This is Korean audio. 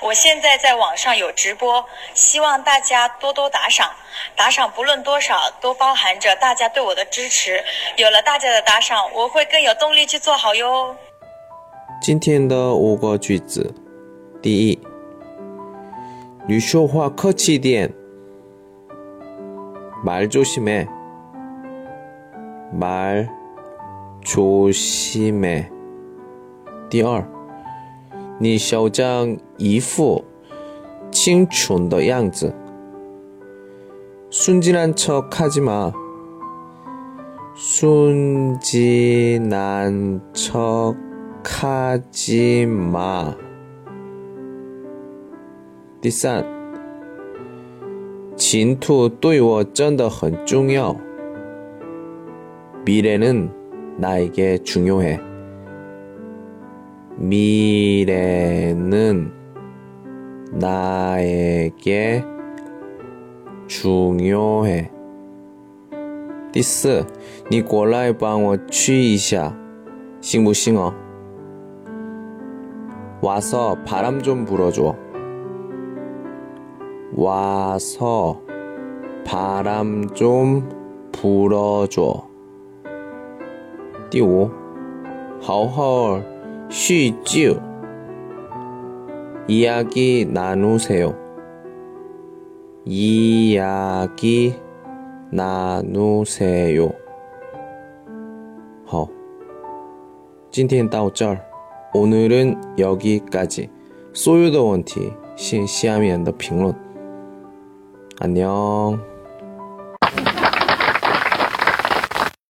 我现在在网上有直播希望大家多多打赏。打赏不论多少都包含着大家对我的支持。有了大家的打赏我会更有动力去做好哟。今天的五个句子第一你说话客气点 말조심해，말조심해。第二，你嚣张一副清纯的样子，순진한척하지 마， 순진한척하지 마。 第三， 前途对我真的很重要。미래는나에게중요해。 미래는 나에게 중요해. 第四，你过来帮我取一下，行不行哦？ 와서 바람 좀 불어줘. 와서 바람 좀 불어줘. 第五，好好叙旧 이야기 나누세요. 이야기 나누세요. 好，今天到这儿。 오늘은 여기까지. 소유더 원티, 신下面的评论. 안녕.